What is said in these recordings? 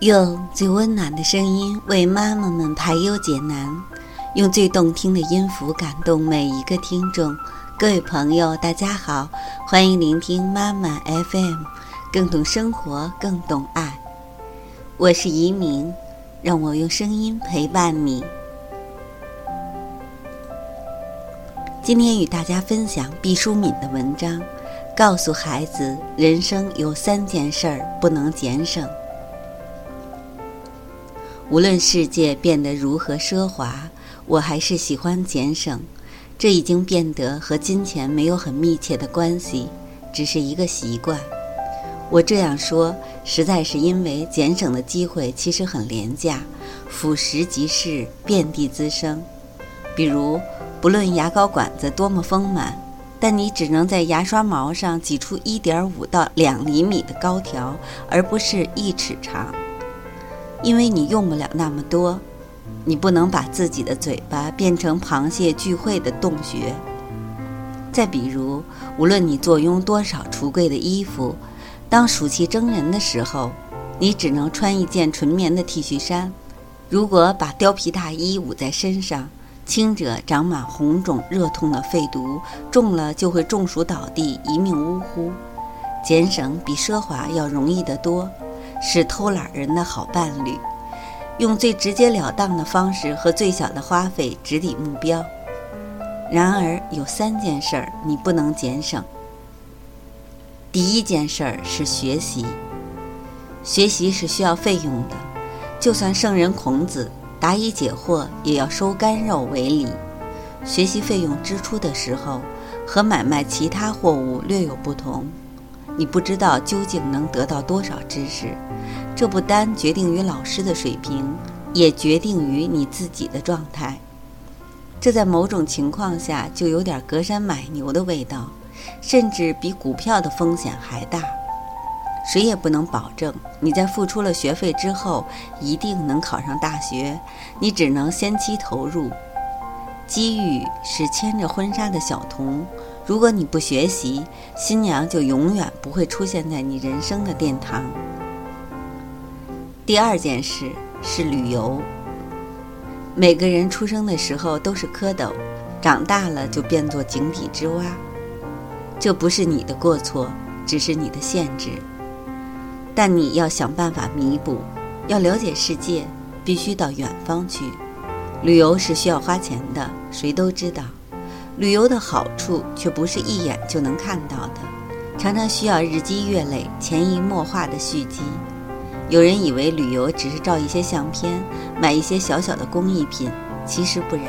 用最温暖的声音为妈妈们排忧解难，用最动听的音符感动每一个听众。各位朋友，大家好，欢迎聆听妈妈 FM，更懂生活，更懂爱。我是移民，让我用声音陪伴你。今天与大家分享毕淑敏的文章，告诉孩子，人生有三件事儿不能减省。无论世界变得如何奢华，我还是喜欢俭省。这已经变得和金钱没有很密切的关系，只是一个习惯。我这样说，实在是因为俭省的机会其实很廉价，俯拾即是，遍地滋生。比如，不论牙膏管子多么丰满，但你只能在牙刷毛上挤出一点五到两厘米的膏条，而不是一尺长。因为你用不了那么多，你不能把自己的嘴巴变成螃蟹聚会的洞穴。再比如，无论你坐拥多少橱柜的衣服，当暑气蒸人的时候，你只能穿一件纯棉的 T 恤衫。如果把貂皮大衣捂在身上，轻者长满红肿热痛的肺毒，重了就会中暑倒地，一命呜呼。俭省比奢华要容易得多。是偷懒人的好伴侣，用最直截了当的方式和最小的花费直抵目标。然而，有三件事儿你不能减省。第一件事儿是学习，学习是需要费用的，就算圣人孔子答疑解惑，也要收干肉为礼。学习费用支出的时候，和买卖其他货物略有不同。你不知道究竟能得到多少知识，这不单决定于老师的水平，也决定于你自己的状态。这在某种情况下就有点隔山买牛的味道，甚至比股票的风险还大。谁也不能保证你在付出了学费之后一定能考上大学，你只能先期投入。机遇是牵着婚纱的小童。如果你不学习，新娘就永远不会出现在你人生的殿堂。第二件事是旅游。每个人出生的时候都是蝌蚪，长大了就变作井底之蛙。这不是你的过错，只是你的限制。但你要想办法弥补。要了解世界，必须到远方去。旅游是需要花钱的，谁都知道。旅游的好处却不是一眼就能看到的，常常需要日积月累、潜移默化的蓄积。有人以为旅游只是照一些相片、买一些小小的工艺品，其实不然。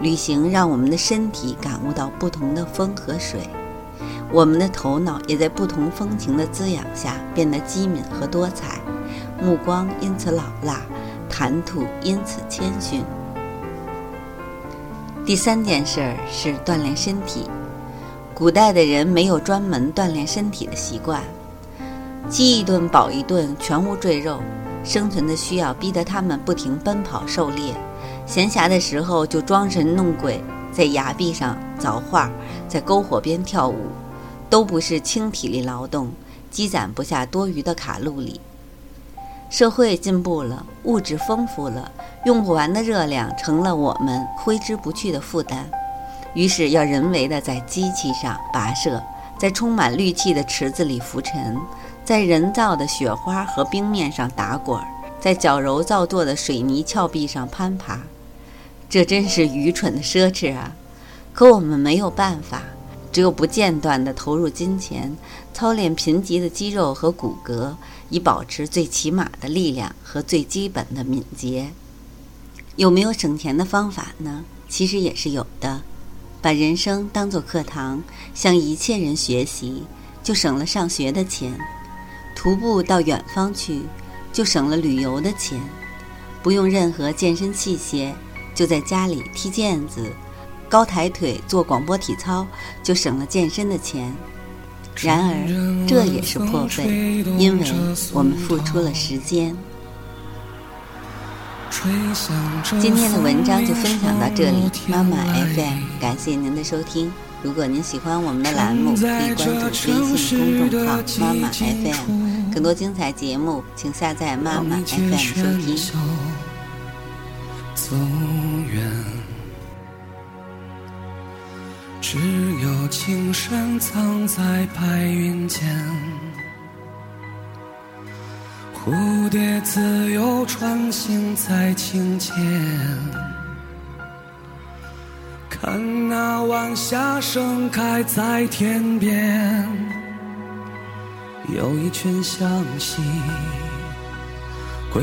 旅行让我们的身体感悟到不同的风和水，我们的头脑也在不同风情的滋养下变得机敏和多彩，目光因此老辣，谈吐因此谦逊。第三件事儿是锻炼身体。古代的人没有专门锻炼身体的习惯，饥一顿饱一顿，全无赘肉。生存的需要逼得他们不停奔跑狩猎，闲暇的时候就装神弄鬼，在崖壁上凿画，在篝火边跳舞，都不是轻体力劳动，积攒不下多余的卡路里。社会进步了，物质丰富了，用不完的热量成了我们挥之不去的负担。于是要人为的在机器上跋涉，在充满氯气的池子里浮沉，在人造的雪花和冰面上打滚，在矫揉造作的水泥峭壁上攀爬。这真是愚蠢的奢侈啊！可我们没有办法。只有不间断地投入金钱，操练贫瘠的肌肉和骨骼，以保持最起码的力量和最基本的敏捷。有没有省钱的方法呢？其实也是有的。把人生当作课堂，向一切人学习，就省了上学的钱；徒步到远方去，就省了旅游的钱；不用任何健身器械，就在家里踢毽子。高抬腿做广播体操，就省了健身的钱。然而，这也是破费，因为我们付出了时间。今天的文章就分享到这里，妈妈 FM，感谢您的收听。如果您喜欢我们的栏目，可以关注微信公众号“妈妈 FM”，更多精彩节目，请下载妈妈 FM 收听。只有青山藏在白云间，蝴蝶自由穿行在清涧。看那晚霞盛开在天边，有一群向西归